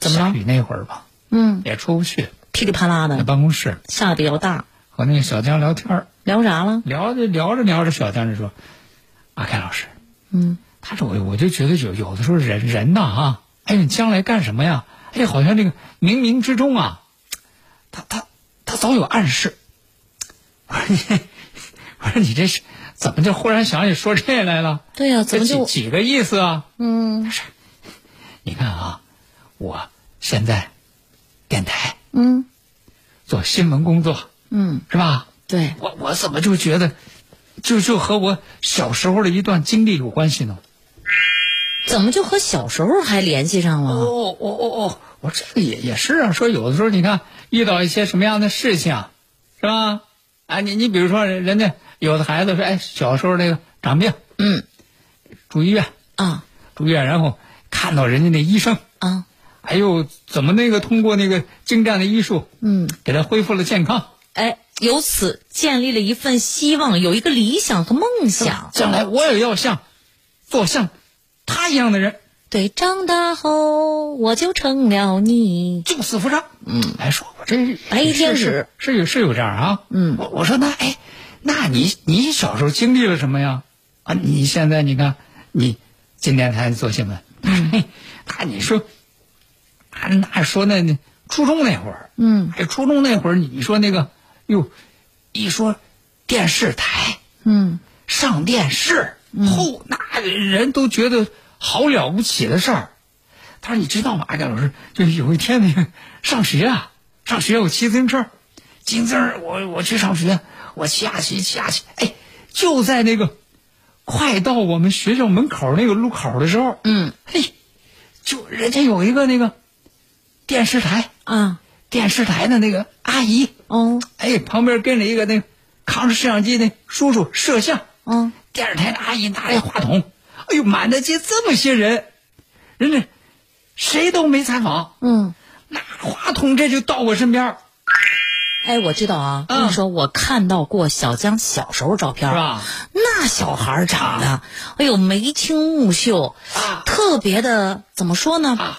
怎么了下雨那会儿吧，嗯，也出不去，噼里啪啦的在的，办公室下的比较大。和那个小江聊天儿聊啥了？聊着聊着聊着，小江就说：“阿凯老师，嗯，他说我我就觉得有有的时候人人呐啊，哎，你将来干什么呀？哎，好像这个冥冥之中啊，他他他早有暗示。我说你，我说你这是怎么就忽然想起说这来了？对呀、怎么就几个意思啊？嗯你看啊，我现在电台嗯做新闻工作嗯，是吧？对，我我怎么就觉得，就就和我小时候的一段经历有关系呢？怎么就和小时候还联系上了？哦哦哦哦，我这个也也是啊。说有的时候你看遇到一些什么样的事情，是吧？哎，你你比如说人人家有的孩子说，哎，小时候那个长病嗯住医院，啊住院，然后看到人家那医生，啊哎呦，怎么那个通过那个精湛的医术，嗯，给他恢复了健康，哎，由此建立了一份希望，有一个理想和梦想。将来我也要像做像他一样的人。对，长大后我就成了你。救死扶伤。嗯，来，说我这白衣天使是是有是有这样啊。嗯我我说那哎，那你你小时候经历了什么呀？啊，你现在你看你今天才做新闻，嗯，他你说，啊那说那那初中那会儿，嗯哎，初中那会儿你说那个哟，一说电视台嗯上电视，后那人都觉得好了不起的事儿。他说：“你知道吗，阿甘老师？就是有一天那个上学啊，上学我骑自行车，骑自儿我我去上学，我骑呀骑骑呀骑，哎，就在那个快到我们学校门口那个路口的时候，嗯嘿，就人家有一个那个电视台，啊。电视台的那个阿姨，哦。哎，旁边跟着一个那个扛着摄像机那叔叔摄像，嗯电视台的阿姨拿着话筒，哎呦，满大街这么些人，人家谁都没采访，嗯。拿话筒这就到我身边。儿，哎，我知道啊，嗯。跟你说，我看到过小江小时候照片，是吧？那小孩长得，哎呦，眉清目秀，啊。特别的，怎么说呢？啊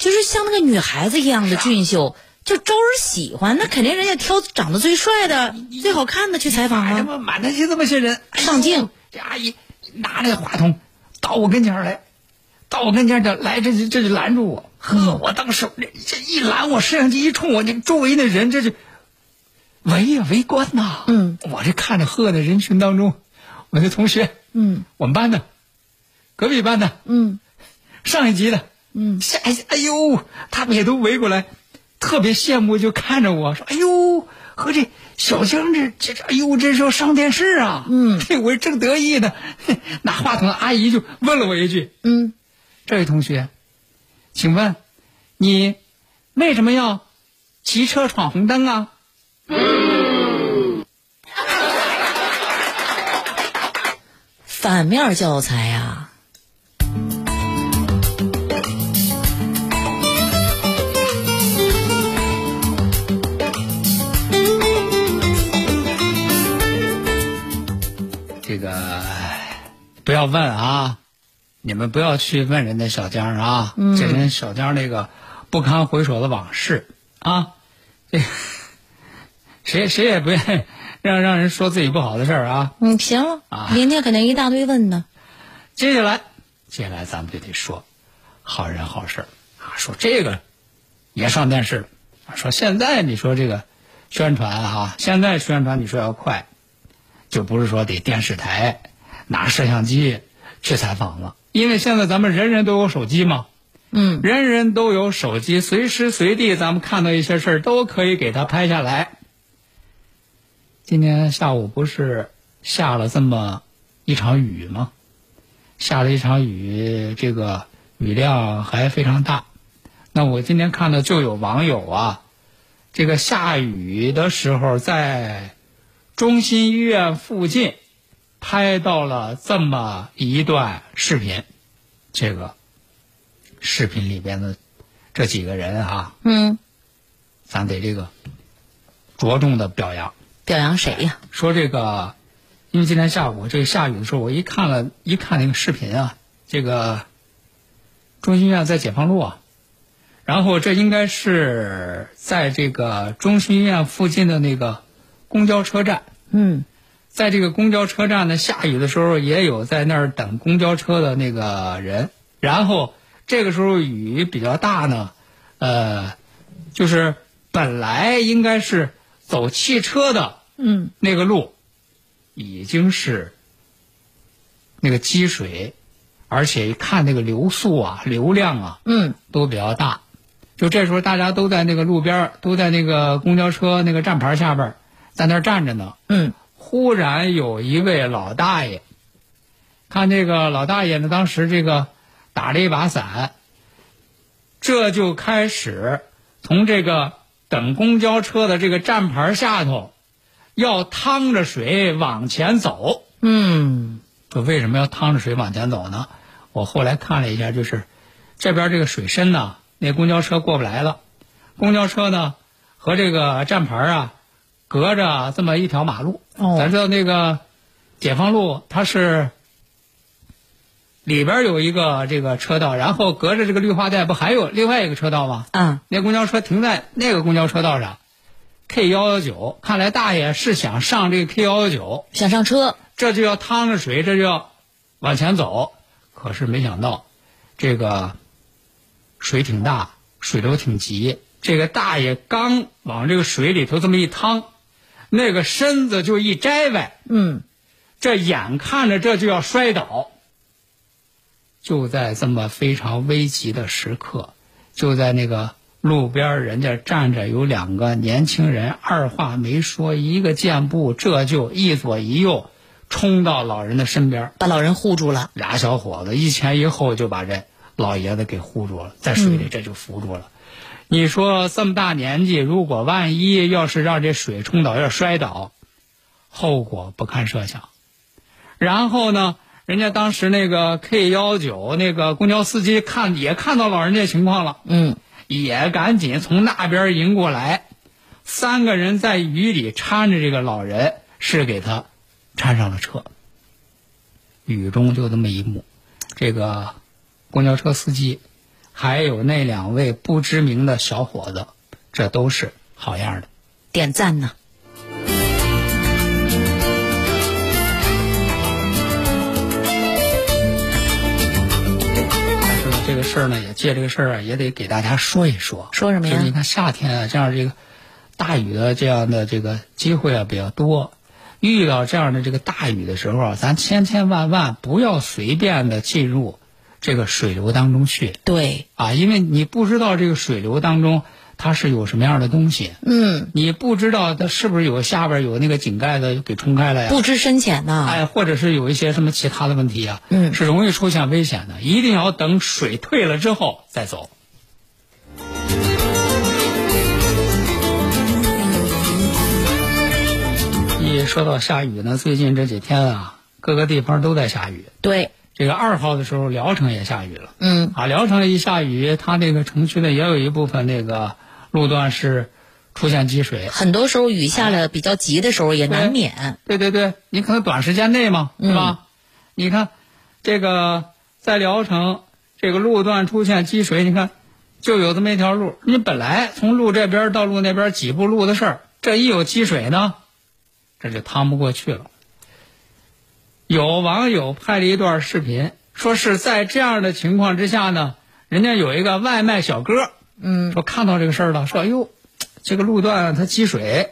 就是像那个女孩子一样的俊秀，就招人喜欢。那肯定人家挑长得最帅的、最好看的去采访啊。哎呀妈，满大街这么些人，哎上镜，这阿姨拿那话筒到我跟前来，到我跟前儿就来，这就这就拦住我。呵，我当时这这一拦我，摄像机一冲我，那周围的人这就围呀围观呐。嗯，我这看着呵的人群当中，我的同学，嗯我们班的，隔壁班的，嗯上一级的，嗯，下一下，哎呦，他们也都围过来，特别羡慕，就看着我说：“哎呦，和这小江这这这，哎呦，这是要上电视啊！”嗯，我正得意呢，拿话筒的阿姨就问了我一句嗯，：“这位同学，请问你为什么要骑车闯红灯啊？” 反面教材呀、这个不要问啊，你们不要去问人家小江啊，嗯这人小江那个不堪回首的往事啊，这 谁谁也不愿意让让人说自己不好的事儿啊。嗯，行了，啊明天肯定一大堆问呢。接下来，接下来咱们就得说好人好事儿啊，说这个也上电视了。啊说现在你说这个宣传哈、现在宣传你说要快，就不是说得电视台拿摄像机去采访了，因为现在咱们人人都有手机嘛，嗯，人人都有手机，随时随地咱们看到一些事儿都可以给它拍下来。今天下午不是下了这么一场雨吗？下了一场雨，这个雨量还非常大。那我今天看到就有网友啊，这个下雨的时候在中心医院附近拍到了这么一段视频。这个视频里边的这几个人啊，嗯，咱得这个着重的表扬。表扬谁呀？说这个，因为今天下午这个下雨的时候，我一看了一看那个视频啊，这个中心医院在解放路啊，然后这应该是在这个中心医院附近的那个公交车站，嗯，在这个公交车站呢，下雨的时候也有在那儿等公交车的那个人，然后这个时候雨比较大呢，呃，就是本来应该是走汽车的。嗯，那个路已经是那个积水，而且一看那个流速啊、流量啊，嗯，都比较大。就这时候，大家都在那个路边儿，都在那个公交车那个站牌下边儿，在那儿站着呢。嗯，忽然有一位老大爷，看这个老大爷呢，当时这个打了一把伞，这就开始从这个等公交车的这个站牌下头，要趟着水往前走。嗯，就为什么要趟着水往前走呢？我后来看了一下，就是这边这个水深呢，那公交车过不来了。公交车呢和这个站牌啊，隔着这么一条马路。哦咱知道那个解放路，它是里边有一个这个车道，然后隔着这个绿化带，不还有另外一个车道吗？嗯，那公交车停在那个公交车道上，K 幺幺九。看来大爷是想上这个 K 幺幺九，想上车，这就要趟着水，这就要往前走。可是没想到，这个水挺大，水流挺急。这个大爷刚往这个水里头这么一趟，那个身子就一摘歪，嗯，这眼看着这就要摔倒。就在这么非常危急的时刻，就在那个路边，人家站着有两个年轻人，二话没说，一个箭步，这就一左一右冲到老人的身边。把老人护住了。俩小伙子一前一后就把这老爷子给护住了，在水里这就扶住了。你说这么大年纪，如果万一要是让这水冲倒，要摔倒，后果不堪设想。然后呢，人家当时那个 K 幺九那个公交司机看也看到老人这情况了，嗯，也赶紧从那边迎过来，三个人在雨里搀着这个老人，是给他搀上了车。雨中就这么一幕，这个公交车司机，还有那两位不知名的小伙子，这都是好样的。点赞呢。但是呢，这个事儿呢，也借这个事儿啊，也得给大家说一说。说什么呀就是你看夏天啊，这样这个大雨的这样的这个机会啊比较多。遇到这样的这个大雨的时候啊，咱千千万万不要随便的进入这个水流当中去对，啊，因为你不知道这个水流当中它是有什么样的东西，嗯，你不知道它是不是有下边有那个井盖子给冲开了呀？不知深浅呐。哎，或者是有一些什么其他的问题啊，嗯是容易出现危险的，一定要等水退了之后再走。一说到下雨呢，最近这几天啊，各个地方都在下雨。对，这个二号的时候，聊城也下雨了嗯，啊。聊城一下雨，它那个城区呢也有一部分那个路段是出现积水。很多时候雨下了比较急的时候也难免。对对对，你可能短时间内嘛，是吧？你看，这个在聊城这个路段出现积水，你看就有这么一条路，你本来从路这边到路那边几步路的事儿，这一有积水呢，这就趟不过去了。有网友拍了一段视频，说是在这样的情况之下呢，人家有一个外卖小哥，嗯，说看到这个事儿了，说哎呦，这个路段它积水，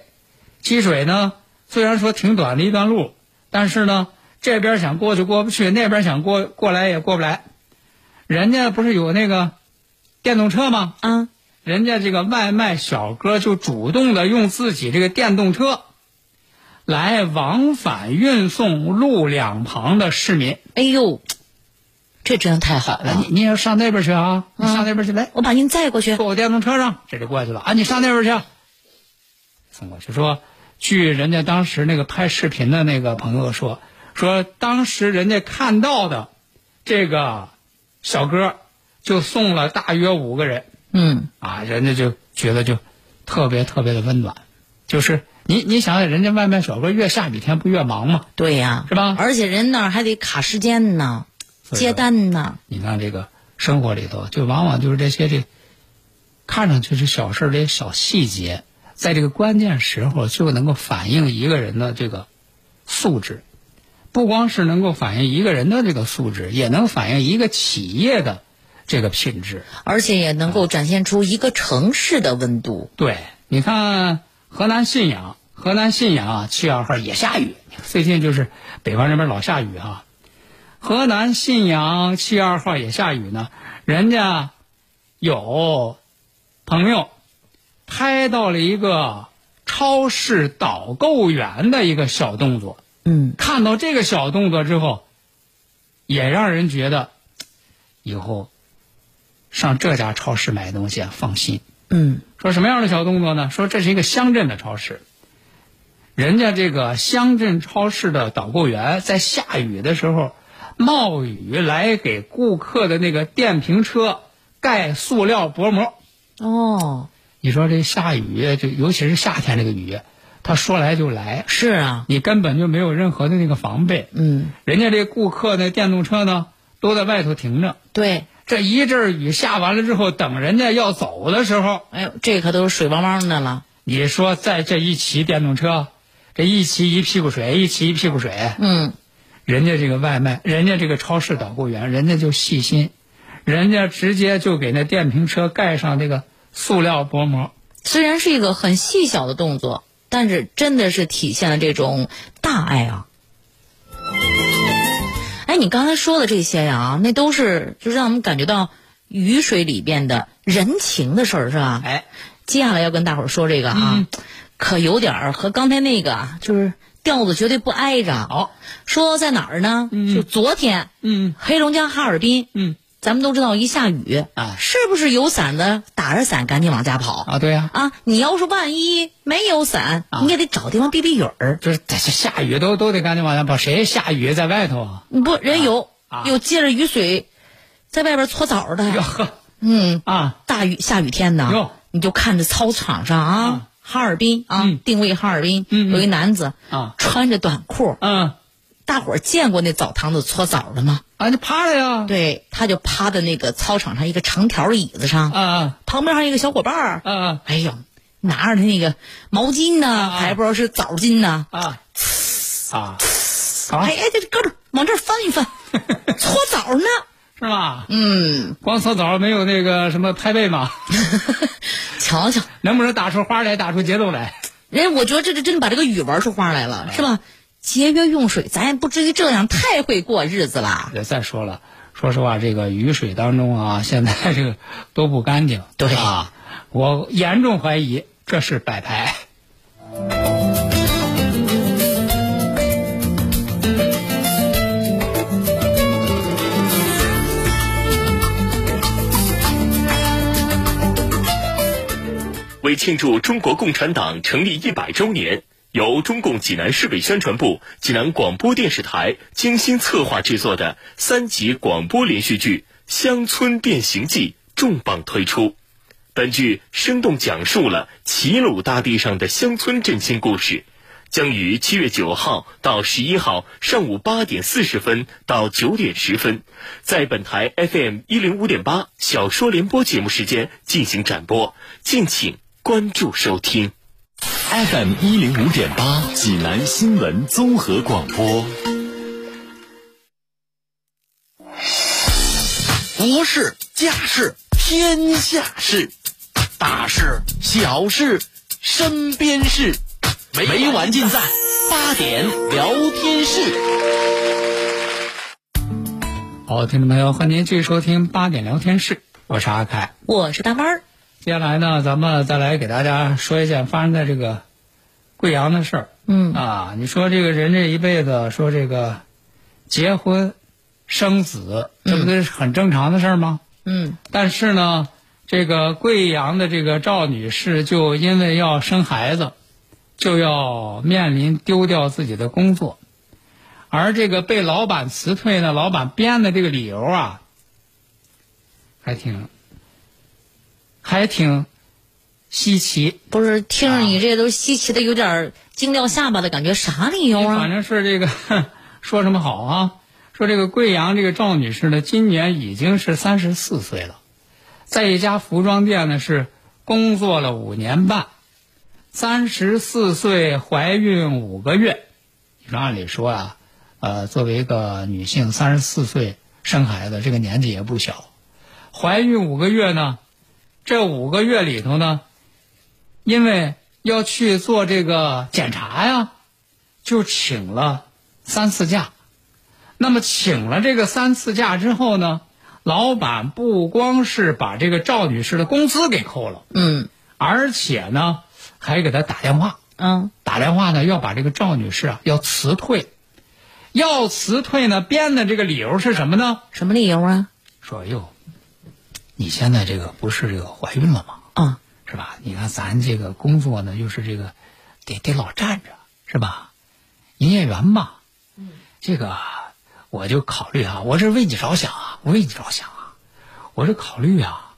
积水呢，虽然说挺短的一段路，但是呢，这边想过去过不去，那边想过过来也过不来。人家不是有那个电动车吗？嗯，人家这个外卖小哥就主动的用自己这个电动车，来往返运送路两旁的市民。哎呦，这真太好了！你你要上那边去啊？你上那边去，来，我把您载过去。坐我电动车上，这就过去了啊！你上那边去，送过去。说，据人家当时那个拍视频的那个朋友说，说当时人家看到的这个小哥就送了大约五个人。嗯，啊，人家就觉得就特别特别的温暖，就是你你想想，人家外卖小哥越下雨天不越忙吗？对呀，是吧而且人那儿还得卡时间呢，接单呢。你看这个生活里头，就往往就是这些这看上去是小事儿这些小细节，在这个关键时候就能够反映一个人的这个素质，不光是能够反映一个人的这个素质，也能反映一个企业的这个品质。而且也能够展现出一个城市的温度。对，你看河南信阳，河南信阳啊，七月二号也下雨，最近就是北方这边老下雨啊。河南信阳七月二号也下雨呢，人家有朋友拍到了一个超市导购员的一个小动作，嗯，看到这个小动作之后，也让人觉得以后上这家超市买东西啊放心。嗯，说什么样的小动作呢？说这是一个乡镇的超市，人家这个乡镇超市的导购员在下雨的时候，冒雨来给顾客的那个电瓶车盖塑料薄膜。哦，你说这下雨，就尤其是夏天这个雨，他说来就来，是啊，你根本就没有任何的那个防备。嗯，人家这顾客那电动车呢，都在外头停着。对。这一阵儿雨下完了之后，等人家要走的时候，哎呦，这可都是水汪汪的了。你说在这一骑电动车，这一骑一屁股水，一骑一屁股水，嗯，人家这个外卖，人家这个超市导购员，人家就细心，人家直接就给那电瓶车盖上这个塑料薄膜。虽然是一个很细小的动作，但是真的是体现了这种大爱啊。哎，你刚才说的这些呀，那都是就让我们感觉到雨水里边的人情的事儿，是吧？哎，接下来要跟大伙儿说这个啊，可有点儿和刚才那个啊就是调子绝对不挨着。好，说在哪儿呢？就昨天，嗯黑龙江哈尔滨，嗯，咱们都知道一下雨啊是不是有伞的打着伞赶紧往家跑啊，对呀、啊？你要是万一没有伞，啊你也得找地方避避雨儿。就是这下雨都都得赶紧往家跑，谁下雨在外头啊？不，人有、啊有借着雨水在外边搓澡的，哟呵嗯，啊，大雨下雨天呢哟，你就看着操场上啊，啊哈尔滨啊，嗯定位哈尔滨，有一男子啊穿着短裤，嗯大伙儿见过那澡堂子搓澡的吗？啊，就趴着呀？对，他就趴在那个操场上一个长条的椅子上，啊啊旁边还有一个小伙伴儿，啊啊哎呦，拿着那个毛巾呢，啊还不知道是澡巾呢，啊啊！啊哎哎，这胳膊往这儿翻一翻，搓澡呢。是吧？嗯，光搓澡没有那个什么拍背吗？瞧瞧，能不能打出花来，打出节奏来？人我觉得这这真把这个雨玩出花来了，是吧？节约用水，咱也不至于这样，太会过日子了。也再说了，说实话，这个雨水当中啊，现在这个都不干净。对啊，我严重怀疑这是摆拍。为庆祝中国共产党成立一百周年，由中共济南市委宣传部、济南广播电视台精心策划制作的三集广播连续剧《乡村变形记》重磅推出。本剧生动讲述了齐鲁大地上的乡村振兴故事，将于七月九号到十一号上午八点四十分到九点十分，在本台 FM 一零五点八小说联播节目时间进行展播，敬请关注收听。FM 一零五点八，济南新闻综合广播。国事、家事、天下事，大事、小事、身边事，每晚尽在八点聊天室。好，听众朋友，欢迎您继续收听八点聊天室，我是阿凯。我是大弯儿。接下来呢，咱们再来给大家说一件发生在这个贵阳的事儿。嗯啊，你说这个人这一辈子，说这个结婚、生子，这不都是很正常的事儿吗？嗯但是呢，这个贵阳的这个赵女士就因为要生孩子，就要面临丢掉自己的工作，而这个被老板辞退呢，老板编的这个理由啊，还挺还挺稀奇。不是，听着你这都稀奇的有点儿惊掉下巴的感觉，啥理由啊？反正是这个 说什么好啊？说这个贵阳这个赵女士呢，今年已经是三十四岁了，在一家服装店呢是工作了五年半，三十四岁怀孕五个月。你说按理说啊，呃，作为一个女性，三十四岁生孩子，这个年纪也不小，怀孕五个月呢，这五个月里头呢，因为要去做这个检查呀，就请了三次假。那么请了这个三次假之后呢，老板不光是把这个赵女士的工资给扣了，嗯而且呢还给她打电话，嗯打电话呢要把这个赵女士啊要辞退，要辞退呢编的这个理由是什么呢？什么理由啊？说哟，你现在这个不是这个怀孕了吗？啊，是吧？你看咱这个工作呢，又是这个得得老站着，是吧？营业员嘛，这个我就考虑啊，我这是为你着想啊，我为你着想啊，我是考虑啊，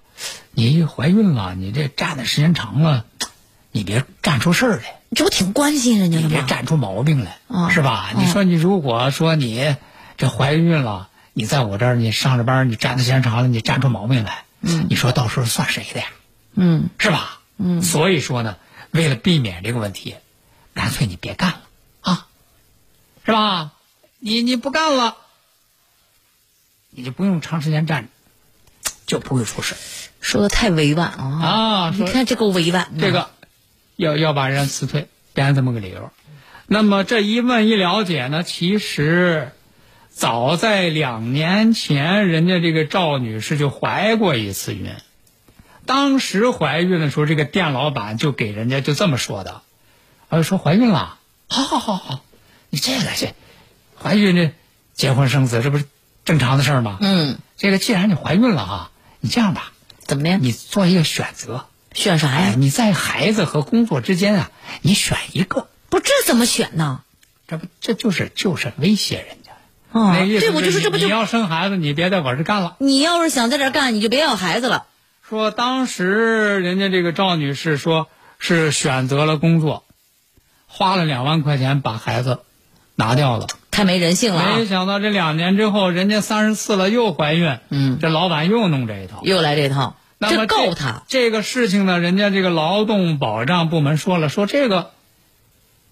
你怀孕了，你这站的时间长了，你别站出事儿来，这不挺关心人家吗？别站出毛病来，啊是吧？嗯你说你如果说你这怀孕了，你在我这儿你上着班，你站的时间长了，你站出毛病来，嗯你说到时候算谁的呀？嗯是吧？嗯所以说呢，为了避免这个问题，干脆你别干了啊，是吧？你你不干了，你就不用长时间站着，就不会出事。说的太委婉了啊！啊你看这够委婉的。这个要要把人辞退，编这么个理由。那么这一问一了解呢，其实早在两年前，人家这个赵女士就怀过一次孕。当时怀孕的时候，这个店老板就给人家就这么说的，啊，说怀孕了，好好好好，你这个这怀孕这结婚生子，这不是正常的事儿吗？嗯，这个既然你怀孕了啊，你这样吧，怎么的？你做一个选择，哎，选啥呀？你在孩子和工作之间啊，你选一个，不，这怎么选呢？这不这就是就是威胁人家。啊，那意思对，我就说这不就你要生孩子，你别在我这干了。你要是想在这干，你就别要孩子了。说当时人家这个赵女士说是选择了工作，花了两万块钱把孩子拿掉了。太没人性了啊没！想到这两年之后，人家三十四了又怀孕，嗯这老板又弄这一套。又来这套，那么这够他。这个事情呢，人家这个劳动保障部门说了，说这个，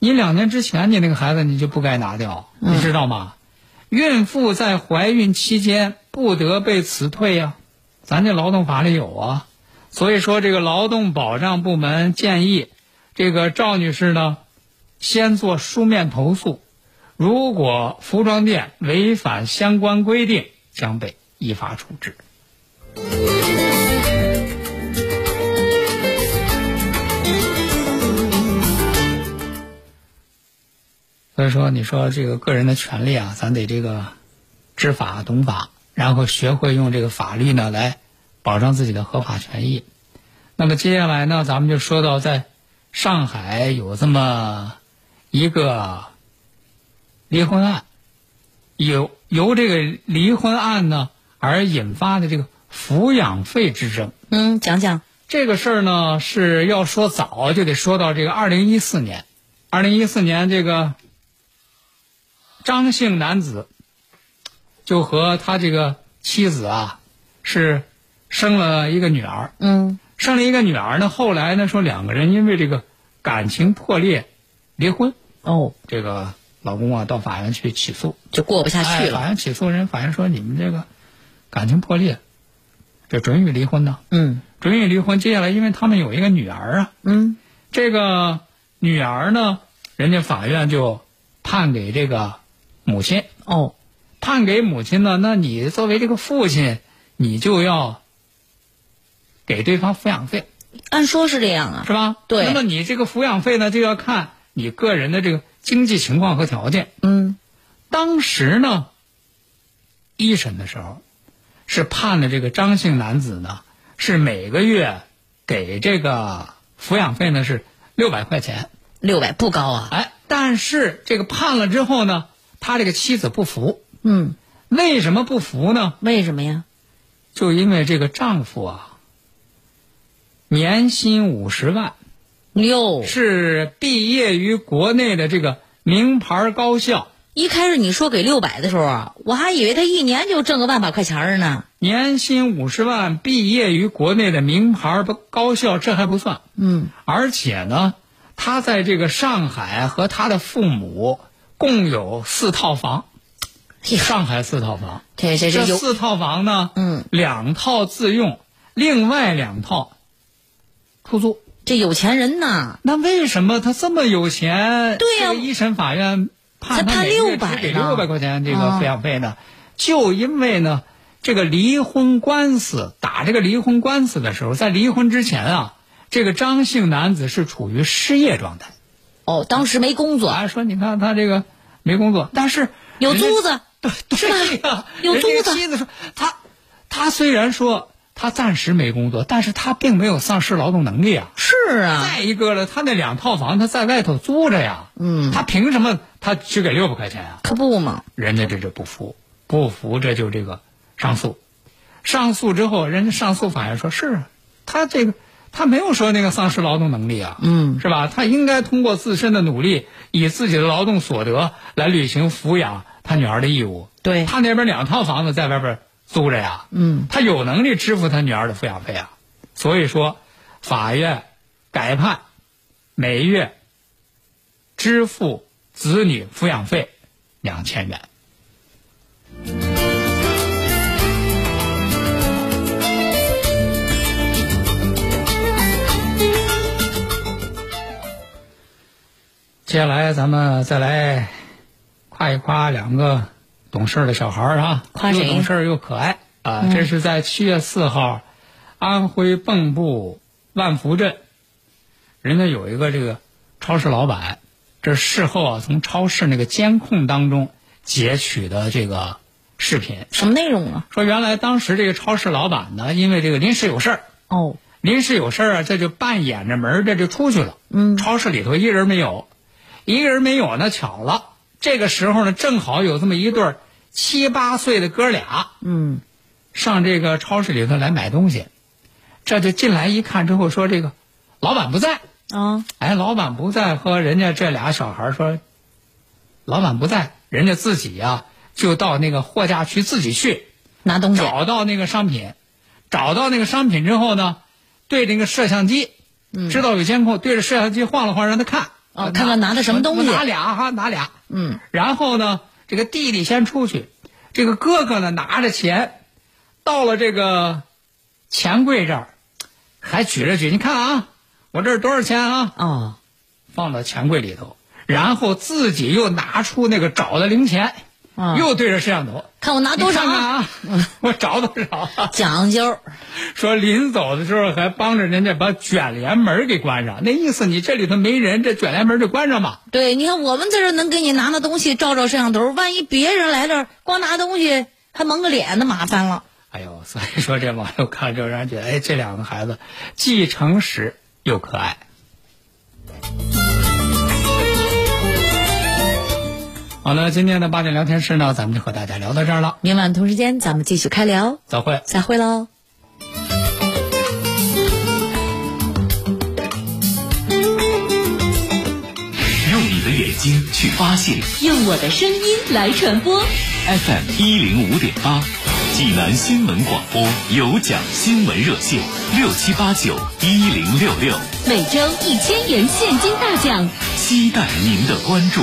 你两年之前你那个孩子你就不该拿掉，嗯你知道吗？孕妇在怀孕期间不得被辞退呀、咱这劳动法里有啊。所以说，这个劳动保障部门建议，这个赵女士呢，先做书面投诉，如果服装店违反相关规定，将被依法处置。所以说，你说这个个人的权利啊，咱得这个知法懂法，然后学会用这个法律呢来保障自己的合法权益。那么接下来呢，咱们就说到在上海有这么一个离婚案，由由这个离婚案呢而引发的这个抚养费之争。嗯，讲讲。这个事儿呢是要说早，就得说到这个二零一四年。二零一四年，这个张姓男子就和他这个妻子啊是生了一个女儿，嗯生了一个女儿呢。后来呢说两个人因为这个感情破裂，离婚，哦，这个老公啊到法院去起诉，就过不下去哎，了。法院起诉人，法院说你们这个感情破裂，就准予离婚呢？嗯准予离婚。接下来，因为他们有一个女儿啊，嗯，这个女儿呢，人家法院就判给这个母亲，哦，判给母亲呢，那你作为这个父亲，你就要给对方抚养费，按说是这样啊。是吧？对那么你这个抚养费呢，就要看你个人的这个经济情况和条件。嗯当时呢，一审的时候是判了这个张姓男子呢，是每个月给这个抚养费呢是六百块钱。六百不高啊。哎，但是这个判了之后呢，他这个妻子不服。嗯，为什么不服呢？为什么呀？就因为这个丈夫啊，年薪五十万，哟，是毕业于国内的这个名牌高校，一开始你说给六百的时候啊，我还以为他一年就挣个万把块钱儿呢。年薪五十万，毕业于国内的名牌高校，这还不算。嗯，而且呢，他在这个上海和他的父母共有四套房，上海四套房。这这这四套房呢，嗯，两套自用，另外两套出租。这有钱人呐，那为什么他这么有钱？对呀这个一审法院判他才判每个月600只给呢六百块钱这个啊抚养费呢？就因为呢，这个离婚官司打这个离婚官司的时候，在离婚之前啊，这个张姓男子是处于失业状态。哦，当时没工作，啊，说你看他这个没工作，但是有租子，对对呀，有租子。妻子说他他虽然说他暂时没工作，但是他并没有丧失劳动能力啊。是啊，再一个了，他那两套房他在外头租着呀，嗯。他凭什么他只给六百块钱啊？可不嘛。人家这就不服，不服这就这个上诉，上诉之后，人家上诉法院说是啊他这个他没有说那个丧失劳动能力啊，嗯，是吧？他应该通过自身的努力，以自己的劳动所得来履行抚养他女儿的义务。对他那边两套房子在外边租着呀，嗯，他有能力支付他女儿的抚养费啊，所以说，法院改判每月支付子女抚养费两千元。接下来咱们再来夸一夸两个懂事儿的小孩儿啊，夸又懂事儿又可爱啊！这是在七月四号，安徽蚌埠万福镇，人家有一个这个超市老板，这事后啊从超市那个监控当中截取的这个视频，什么内容啊？说原来当时这个超市老板呢，因为这个临时有事儿，哦，临时有事儿啊，这就半掩着门儿这就出去了。嗯超市里头一人没有，一个人没有呢，巧了，这个时候呢，正好有这么一对七八岁的哥俩嗯，上这个超市里头来买东西，这就进来一看之后说这个老板不在，啊，哎，老板不在，和人家这俩小孩说，老板不在，人家自己呀、就到那个货架区自己去，拿东西，找到那个商品，找到那个商品之后呢，对那个摄像机，知道有监控，对着摄像机晃了晃，让他看，嗯哦呃看看拿的什么东西拿俩哈，拿俩。嗯，然后呢，这个弟弟先出去，这个哥哥呢拿着钱，到了这个钱柜这儿，还举着举，你看啊，我这是多少钱啊？哦，放到钱柜里头，然后自己又拿出那个找的零钱，啊又对着摄像头，看我拿多少你看看啊？啊？我找多少啊？讲究，说临走的时候还帮着人家把卷帘门给关上，那意思你这里头没人，这卷帘门就关上吧。对，你看我们在这能给你拿拿东西，照照摄像头，万一别人来这儿光拿东西还蒙个脸，那麻烦了。哎呦，所以说这网友看之后让人觉得，哎，这两个孩子既诚实又可爱。好了，今天的八点聊天室呢，咱们就和大家聊到这儿了，明晚同时间咱们继续开聊，再会。再会喽。用你的眼睛去发现用我的声音来传播。FM 一零五点八，济南新闻广播有奖新闻热线六七八九一零六六，每周一千元现金大奖，期待您的关注。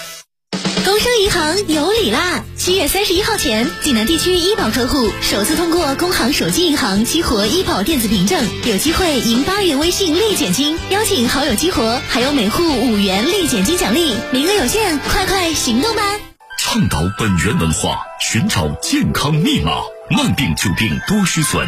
生银行有礼啦！七月三十一号前，济南地区医保客户首次通过工行手机银行激活医保电子凭证，有机会赢八元微信立减金，邀请好友激活，还有每户五元立减金奖励，名额有限，快快行动吧！倡导本源文化，寻找健康密码，慢病久病多虚损。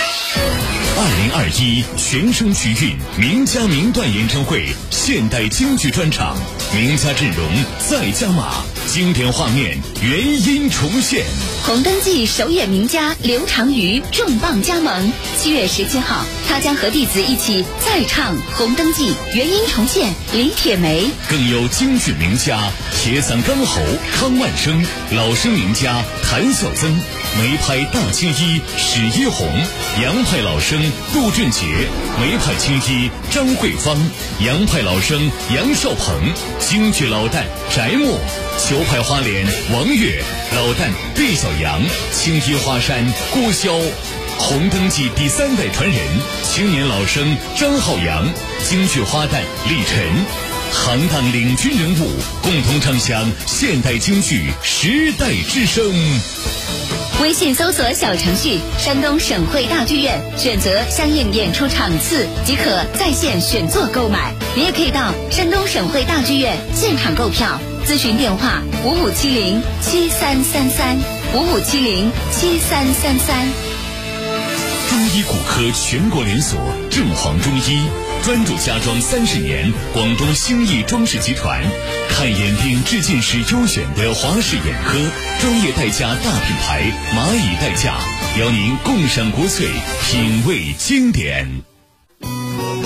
二一全声曲韵名家名段演唱会现代京剧专场，名家阵容再加码，经典画面原音重现。红灯记首演名家刘长瑜重磅加盟，七月十七号，他将和弟子一起再唱《红灯记》原音重现李铁梅，更有京剧名家铁嗓钢喉康万生，老生名家谭孝曾，梅派大青衣史一红，杨派老生杜俊杰，梅派青衣张慧芳，杨派老生杨少鹏，京剧老旦翟墨，球派花脸王悦，老旦毕小阳，青衣花山郭霄。红灯记第三代传人，青年老生张浩洋，京剧花旦李晨，行当领军人物，共同唱响现代京剧时代之声。微信搜索小程序“山东省会大剧院”，选择相应演出场次即可在线选座购买。你也可以到山东省会大剧院现场购票，咨询电话五五七零七三三三五五七零七三三三。中医骨科全国连锁正黄中医，专注家装三十年，广东兴义装饰集团，看眼病治近视优选的华视眼科，专业代驾大品牌蚂蚁代驾，邀您共赏国粹，品味经典。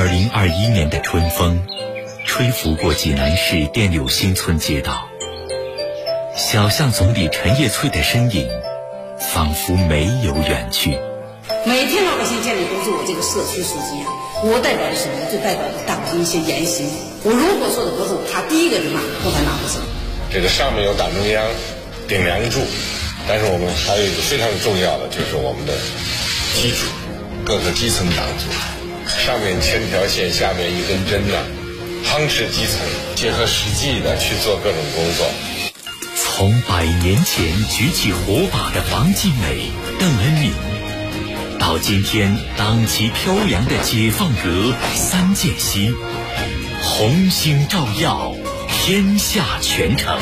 二零二一年的春风，吹拂过济南市电柳新村街道，小巷总理陈叶翠的身影，仿佛没有远去。每天老百姓见的都是我这个社区书记啊，我代表的什么？就代表着党的一些言行。我如果说的不是，他第一个就骂，不管哪个是。这个上面有党中央顶梁柱，但是我们还有一个非常重要的，就是我们的基础，各个基层党组。上面千条线，下面一根针的，夯实基层，结合实际的去做各种工作。从百年前举起火把的王尽美、邓恩铭，到今天党旗飘扬的解放阁三剑西，红星照耀天下全城。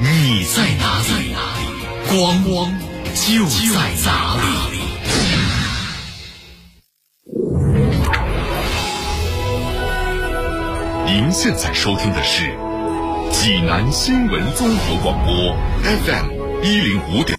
你在哪里？光光就在哪里。您现在收听的是济南新闻综合广播 FM 一零五点。